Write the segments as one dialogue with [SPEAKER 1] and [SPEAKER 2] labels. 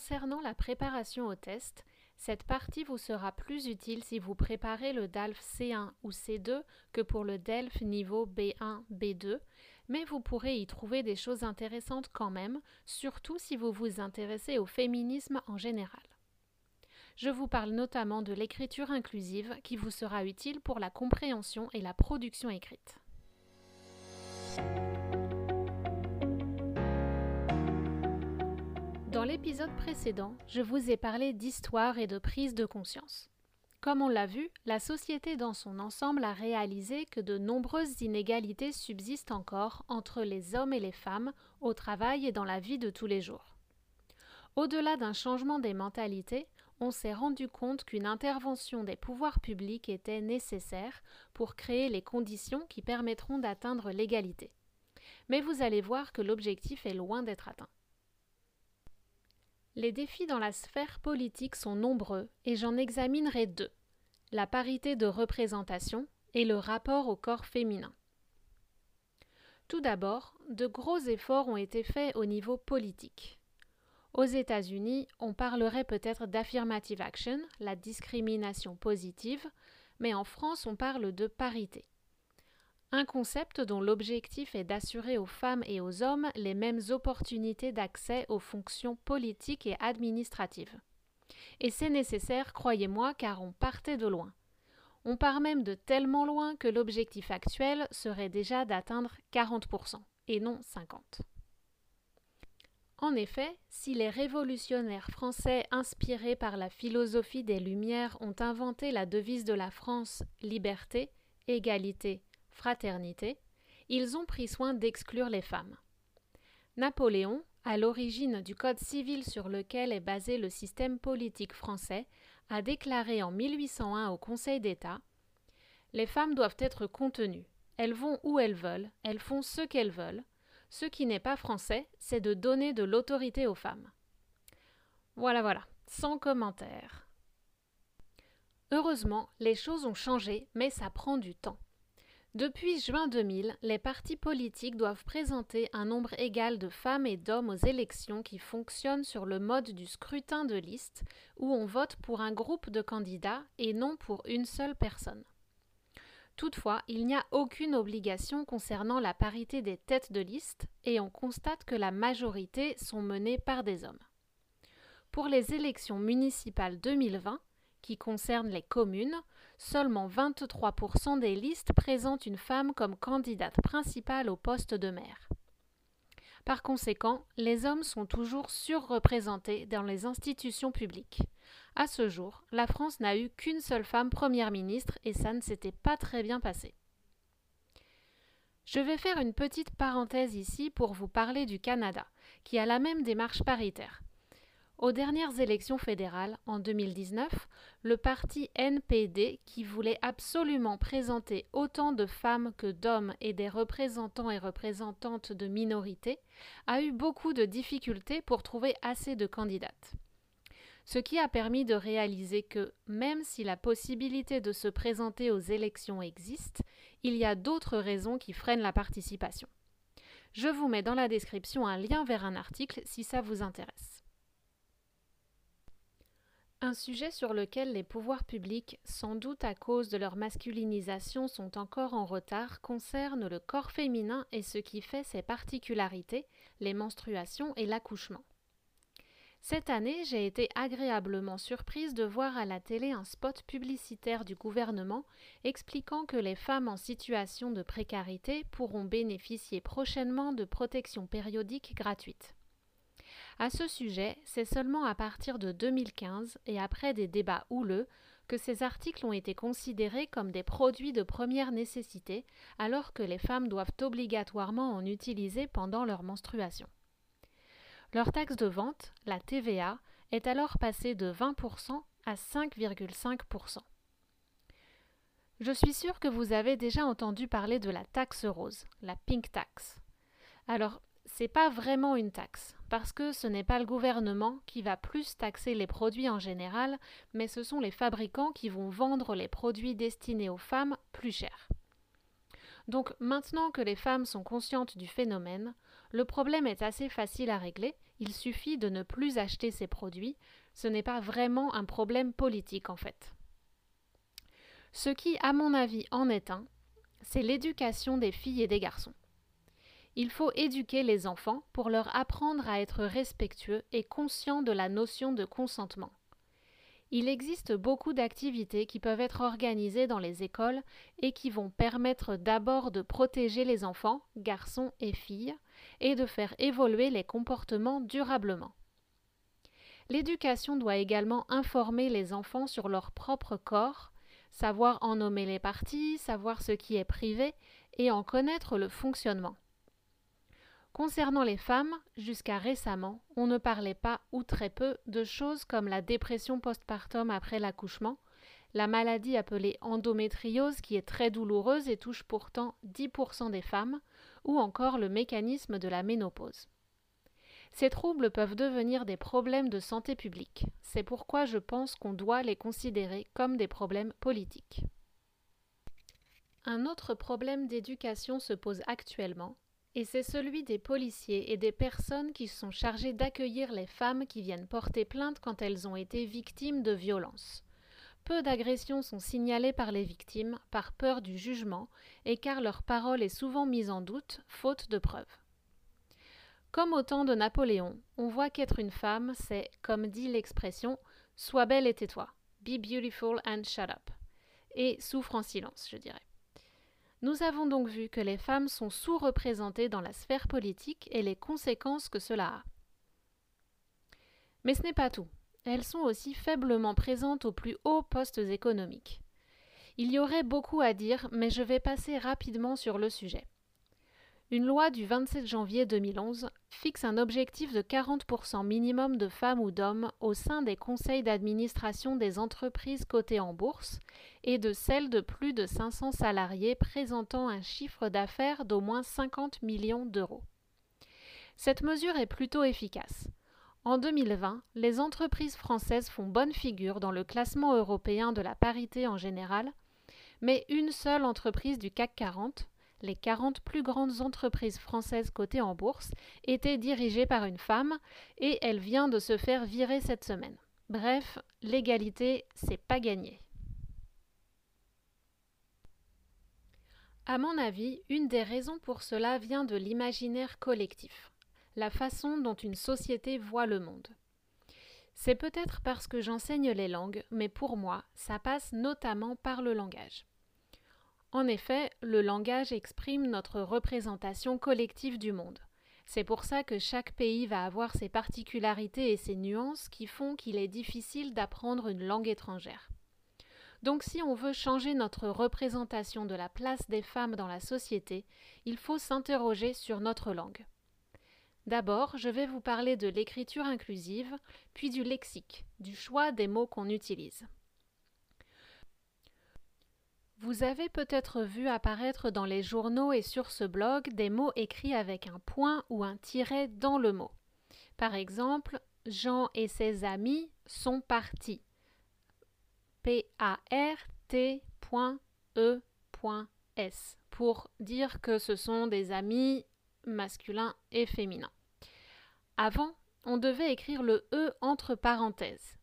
[SPEAKER 1] Concernant la préparation au test, cette partie vous sera plus utile si vous préparez le DALF C1 ou C2 que pour le DELF niveau B1, B2, mais vous pourrez y trouver des choses intéressantes quand même, surtout si vous vous intéressez au féminisme en général. Je vous parle notamment de l'écriture inclusive qui vous sera utile pour la compréhension et la production écrite. L'épisode précédent, je vous ai parlé d'histoire et de prise de conscience. Comme on l'a vu, la société dans son ensemble a réalisé que de nombreuses inégalités subsistent encore entre les hommes et les femmes au travail et dans la vie de tous les jours. Au-delà d'un changement des mentalités, on s'est rendu compte qu'une intervention des pouvoirs publics était nécessaire pour créer les conditions qui permettront d'atteindre l'égalité. Mais vous allez voir que l'objectif est loin d'être atteint. Les défis dans la sphère politique sont nombreux et j'en examinerai deux la parité de représentation et le rapport au corps féminin. Tout d'abord, de gros efforts ont été faits au niveau politique. Aux États-Unis, on parlerait peut-être d'affirmative action, la discrimination positive, mais en France, on parle de parité un concept dont l'objectif est d'assurer aux femmes et aux hommes les mêmes opportunités d'accès aux fonctions politiques et administratives. Et c'est nécessaire, croyez-moi, car on partait de loin. On part même de tellement loin que l'objectif actuel serait déjà d'atteindre 40%, et non 50%. En effet, si les révolutionnaires français inspirés par la philosophie des Lumières ont inventé la devise de la France liberté, égalité, fraternité, ils ont pris soin d'exclure les femmes. Napoléon, à l'origine du Code civil sur lequel est basé le système politique français, a déclaré en 1801 au Conseil d'État Les femmes doivent être contenues. Elles vont où elles veulent, elles font ce qu'elles veulent. Ce qui n'est pas français, c'est de donner de l'autorité aux femmes. Voilà, voilà, sans commentaire. Heureusement, les choses ont changé, mais ça prend du temps. Depuis juin 2000, les partis politiques doivent présenter un nombre égal de femmes et d'hommes aux élections qui fonctionnent sur le mode du scrutin de liste, où on vote pour un groupe de candidats et non pour une seule personne. Toutefois, il n'y a aucune obligation concernant la parité des têtes de liste et on constate que la majorité sont menées par des hommes. Pour les élections municipales 2020, qui concernent les communes, seulement 23% des listes présentent une femme comme candidate principale au poste de maire. Par conséquent, les hommes sont toujours surreprésentés dans les institutions publiques. À ce jour, la France n'a eu qu'une seule femme première ministre et ça ne s'était pas très bien passé. Je vais faire une petite parenthèse ici pour vous parler du Canada, qui a la même démarche paritaire. Aux dernières élections fédérales, en 2019, le parti NPD, qui voulait absolument présenter autant de femmes que d'hommes et des représentants et représentantes de minorités, a eu beaucoup de difficultés pour trouver assez de candidates. Ce qui a permis de réaliser que, même si la possibilité de se présenter aux élections existe, il y a d'autres raisons qui freinent la participation. Je vous mets dans la description un lien vers un article si ça vous intéresse. Un sujet sur lequel les pouvoirs publics, sans doute à cause de leur masculinisation, sont encore en retard concerne le corps féminin et ce qui fait ses particularités, les menstruations et l'accouchement. Cette année, j'ai été agréablement surprise de voir à la télé un spot publicitaire du gouvernement expliquant que les femmes en situation de précarité pourront bénéficier prochainement de protections périodiques gratuites. À ce sujet, c'est seulement à partir de 2015 et après des débats houleux que ces articles ont été considérés comme des produits de première nécessité alors que les femmes doivent obligatoirement en utiliser pendant leur menstruation. Leur taxe de vente, la TVA, est alors passée de 20% à 5,5%. Je suis sûre que vous avez déjà entendu parler de la taxe rose, la pink tax. Alors, c'est pas vraiment une taxe, parce que ce n'est pas le gouvernement qui va plus taxer les produits en général, mais ce sont les fabricants qui vont vendre les produits destinés aux femmes plus chers. Donc maintenant que les femmes sont conscientes du phénomène, le problème est assez facile à régler, il suffit de ne plus acheter ces produits, ce n'est pas vraiment un problème politique en fait. Ce qui, à mon avis, en est un, c'est l'éducation des filles et des garçons. Il faut éduquer les enfants pour leur apprendre à être respectueux et conscients de la notion de consentement. Il existe beaucoup d'activités qui peuvent être organisées dans les écoles et qui vont permettre d'abord de protéger les enfants, garçons et filles, et de faire évoluer les comportements durablement. L'éducation doit également informer les enfants sur leur propre corps, savoir en nommer les parties, savoir ce qui est privé et en connaître le fonctionnement. Concernant les femmes, jusqu'à récemment, on ne parlait pas ou très peu de choses comme la dépression postpartum après l'accouchement, la maladie appelée endométriose qui est très douloureuse et touche pourtant 10% des femmes, ou encore le mécanisme de la ménopause. Ces troubles peuvent devenir des problèmes de santé publique. C'est pourquoi je pense qu'on doit les considérer comme des problèmes politiques. Un autre problème d'éducation se pose actuellement, et c'est celui des policiers et des personnes qui sont chargées d'accueillir les femmes qui viennent porter plainte quand elles ont été victimes de violences. Peu d'agressions sont signalées par les victimes par peur du jugement et car leur parole est souvent mise en doute, faute de preuves. Comme au temps de Napoléon, on voit qu'être une femme, c'est, comme dit l'expression, sois belle et tais-toi, be beautiful and shut up, et souffre en silence, je dirais. Nous avons donc vu que les femmes sont sous-représentées dans la sphère politique et les conséquences que cela a. Mais ce n'est pas tout. Elles sont aussi faiblement présentes aux plus hauts postes économiques. Il y aurait beaucoup à dire, mais je vais passer rapidement sur le sujet. Une loi du 27 janvier 2011 fixe un objectif de 40% minimum de femmes ou d'hommes au sein des conseils d'administration des entreprises cotées en bourse et de celles de plus de 500 salariés présentant un chiffre d'affaires d'au moins 50 millions d'euros. Cette mesure est plutôt efficace. En 2020, les entreprises françaises font bonne figure dans le classement européen de la parité en général, mais une seule entreprise du CAC 40, les 40 plus grandes entreprises françaises cotées en bourse étaient dirigées par une femme et elle vient de se faire virer cette semaine. Bref, l'égalité, c'est pas gagné. À mon avis, une des raisons pour cela vient de l'imaginaire collectif, la façon dont une société voit le monde. C'est peut-être parce que j'enseigne les langues, mais pour moi, ça passe notamment par le langage. En effet, le langage exprime notre représentation collective du monde. C'est pour ça que chaque pays va avoir ses particularités et ses nuances qui font qu'il est difficile d'apprendre une langue étrangère. Donc si on veut changer notre représentation de la place des femmes dans la société, il faut s'interroger sur notre langue. D'abord, je vais vous parler de l'écriture inclusive, puis du lexique, du choix des mots qu'on utilise. Vous avez peut-être vu apparaître dans les journaux et sur ce blog des mots écrits avec un point ou un tiret dans le mot. Par exemple, Jean et ses amis sont partis. P-A-R-T.E.S pour dire que ce sont des amis masculins et féminins. Avant, on devait écrire le E entre parenthèses.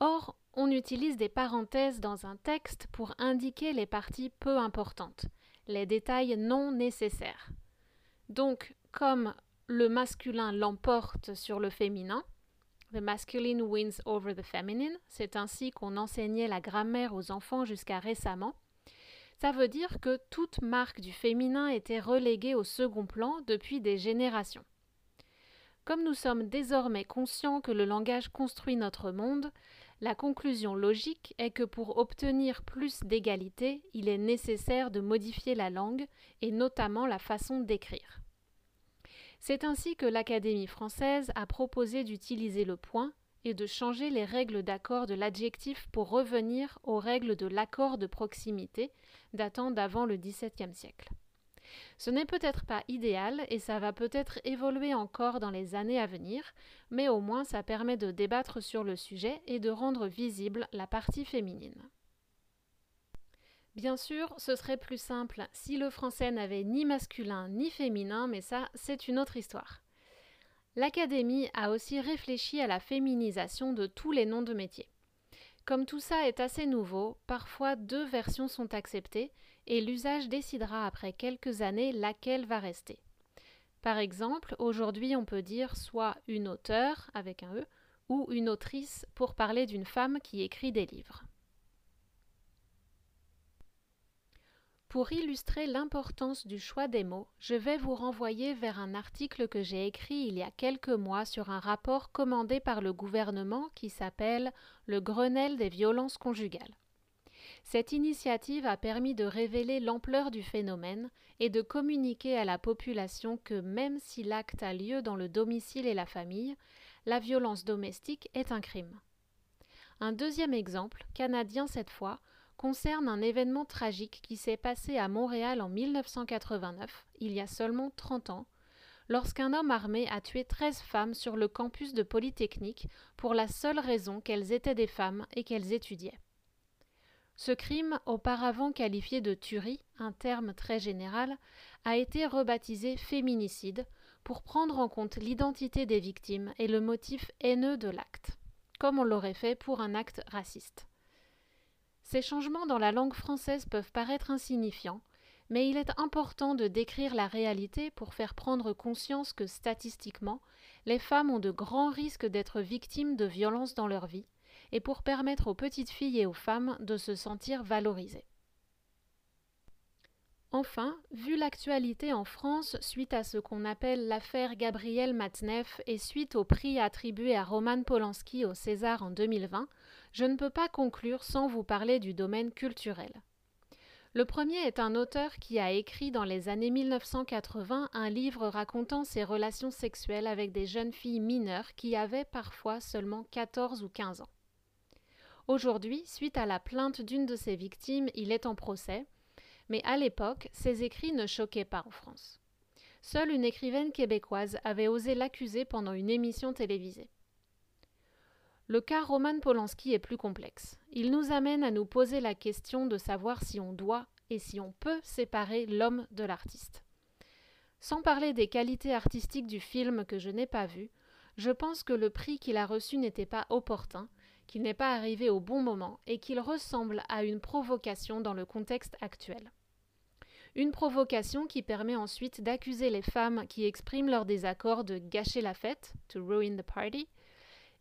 [SPEAKER 1] Or, on utilise des parenthèses dans un texte pour indiquer les parties peu importantes, les détails non nécessaires. Donc, comme le masculin l'emporte sur le féminin, The masculine wins over the feminine, c'est ainsi qu'on enseignait la grammaire aux enfants jusqu'à récemment. Ça veut dire que toute marque du féminin était reléguée au second plan depuis des générations. Comme nous sommes désormais conscients que le langage construit notre monde, la conclusion logique est que pour obtenir plus d'égalité, il est nécessaire de modifier la langue et notamment la façon d'écrire. C'est ainsi que l'Académie française a proposé d'utiliser le point et de changer les règles d'accord de l'adjectif pour revenir aux règles de l'accord de proximité datant d'avant le XVIIe siècle. Ce n'est peut-être pas idéal et ça va peut-être évoluer encore dans les années à venir, mais au moins ça permet de débattre sur le sujet et de rendre visible la partie féminine. Bien sûr, ce serait plus simple si le français n'avait ni masculin ni féminin, mais ça, c'est une autre histoire. L'Académie a aussi réfléchi à la féminisation de tous les noms de métiers. Comme tout ça est assez nouveau, parfois deux versions sont acceptées et l'usage décidera après quelques années laquelle va rester. Par exemple, aujourd'hui on peut dire soit une auteure avec un E ou une autrice pour parler d'une femme qui écrit des livres. Pour illustrer l'importance du choix des mots, je vais vous renvoyer vers un article que j'ai écrit il y a quelques mois sur un rapport commandé par le gouvernement qui s'appelle Le Grenelle des violences conjugales. Cette initiative a permis de révéler l'ampleur du phénomène et de communiquer à la population que même si l'acte a lieu dans le domicile et la famille, la violence domestique est un crime. Un deuxième exemple, canadien cette fois, concerne un événement tragique qui s'est passé à Montréal en 1989, il y a seulement 30 ans, lorsqu'un homme armé a tué 13 femmes sur le campus de Polytechnique pour la seule raison qu'elles étaient des femmes et qu'elles étudiaient. Ce crime, auparavant qualifié de tuerie, un terme très général, a été rebaptisé féminicide pour prendre en compte l'identité des victimes et le motif haineux de l'acte, comme on l'aurait fait pour un acte raciste. Ces changements dans la langue française peuvent paraître insignifiants, mais il est important de décrire la réalité pour faire prendre conscience que statistiquement, les femmes ont de grands risques d'être victimes de violences dans leur vie, et pour permettre aux petites filles et aux femmes de se sentir valorisées. Enfin, vu l'actualité en France suite à ce qu'on appelle l'affaire Gabriel Matzneff et suite au prix attribué à Roman Polanski au César en 2020, je ne peux pas conclure sans vous parler du domaine culturel. Le premier est un auteur qui a écrit dans les années 1980 un livre racontant ses relations sexuelles avec des jeunes filles mineures qui avaient parfois seulement 14 ou 15 ans. Aujourd'hui, suite à la plainte d'une de ses victimes, il est en procès, mais à l'époque, ses écrits ne choquaient pas en France. Seule une écrivaine québécoise avait osé l'accuser pendant une émission télévisée. Le cas Roman Polanski est plus complexe. Il nous amène à nous poser la question de savoir si on doit et si on peut séparer l'homme de l'artiste. Sans parler des qualités artistiques du film que je n'ai pas vu, je pense que le prix qu'il a reçu n'était pas opportun, qu'il n'est pas arrivé au bon moment et qu'il ressemble à une provocation dans le contexte actuel. Une provocation qui permet ensuite d'accuser les femmes qui expriment leur désaccord de gâcher la fête, to ruin the party,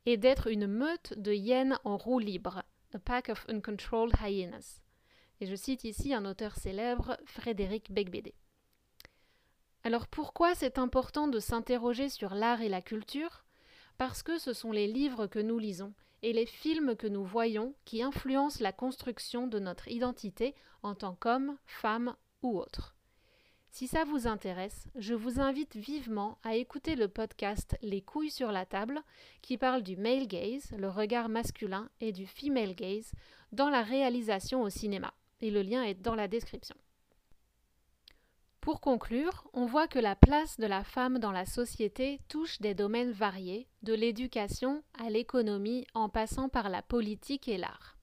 [SPEAKER 1] et d'être une meute de hyènes en roue libre, a pack of uncontrolled hyenas. Et je cite ici un auteur célèbre, Frédéric Becbédé. Alors pourquoi c'est important de s'interroger sur l'art et la culture? Parce que ce sont les livres que nous lisons et les films que nous voyons qui influencent la construction de notre identité en tant qu'homme, femme ou autre. Si ça vous intéresse, je vous invite vivement à écouter le podcast Les couilles sur la table qui parle du male gaze, le regard masculin, et du female gaze dans la réalisation au cinéma. Et le lien est dans la description. Pour conclure, on voit que la place de la femme dans la société touche des domaines variés, de l'éducation à l'économie en passant par la politique et l'art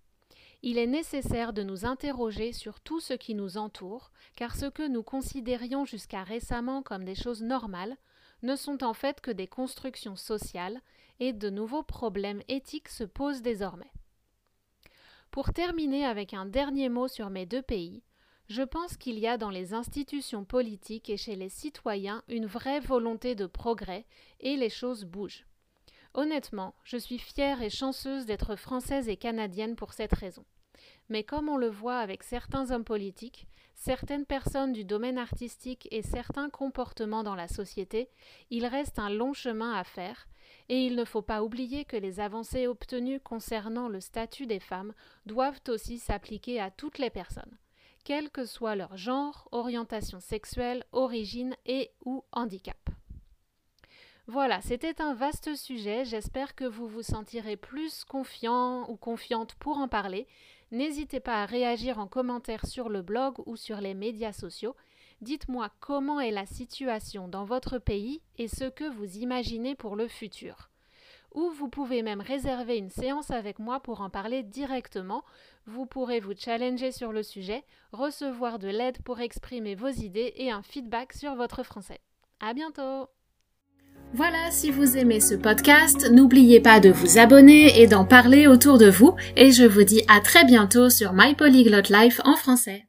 [SPEAKER 1] il est nécessaire de nous interroger sur tout ce qui nous entoure, car ce que nous considérions jusqu'à récemment comme des choses normales ne sont en fait que des constructions sociales et de nouveaux problèmes éthiques se posent désormais. Pour terminer avec un dernier mot sur mes deux pays, je pense qu'il y a dans les institutions politiques et chez les citoyens une vraie volonté de progrès et les choses bougent. Honnêtement, je suis fière et chanceuse d'être française et canadienne pour cette raison. Mais comme on le voit avec certains hommes politiques, certaines personnes du domaine artistique et certains comportements dans la société, il reste un long chemin à faire, et il ne faut pas oublier que les avancées obtenues concernant le statut des femmes doivent aussi s'appliquer à toutes les personnes, quel que soit leur genre, orientation sexuelle, origine et ou handicap. Voilà, c'était un vaste sujet, j'espère que vous vous sentirez plus confiant ou confiante pour en parler. N'hésitez pas à réagir en commentaire sur le blog ou sur les médias sociaux. Dites-moi comment est la situation dans votre pays et ce que vous imaginez pour le futur. Ou vous pouvez même réserver une séance avec moi pour en parler directement. Vous pourrez vous challenger sur le sujet, recevoir de l'aide pour exprimer vos idées et un feedback sur votre français. À bientôt! Voilà, si vous aimez ce podcast, n'oubliez pas de vous abonner et d'en parler autour de vous et je vous dis à très bientôt sur My Polyglot Life en français.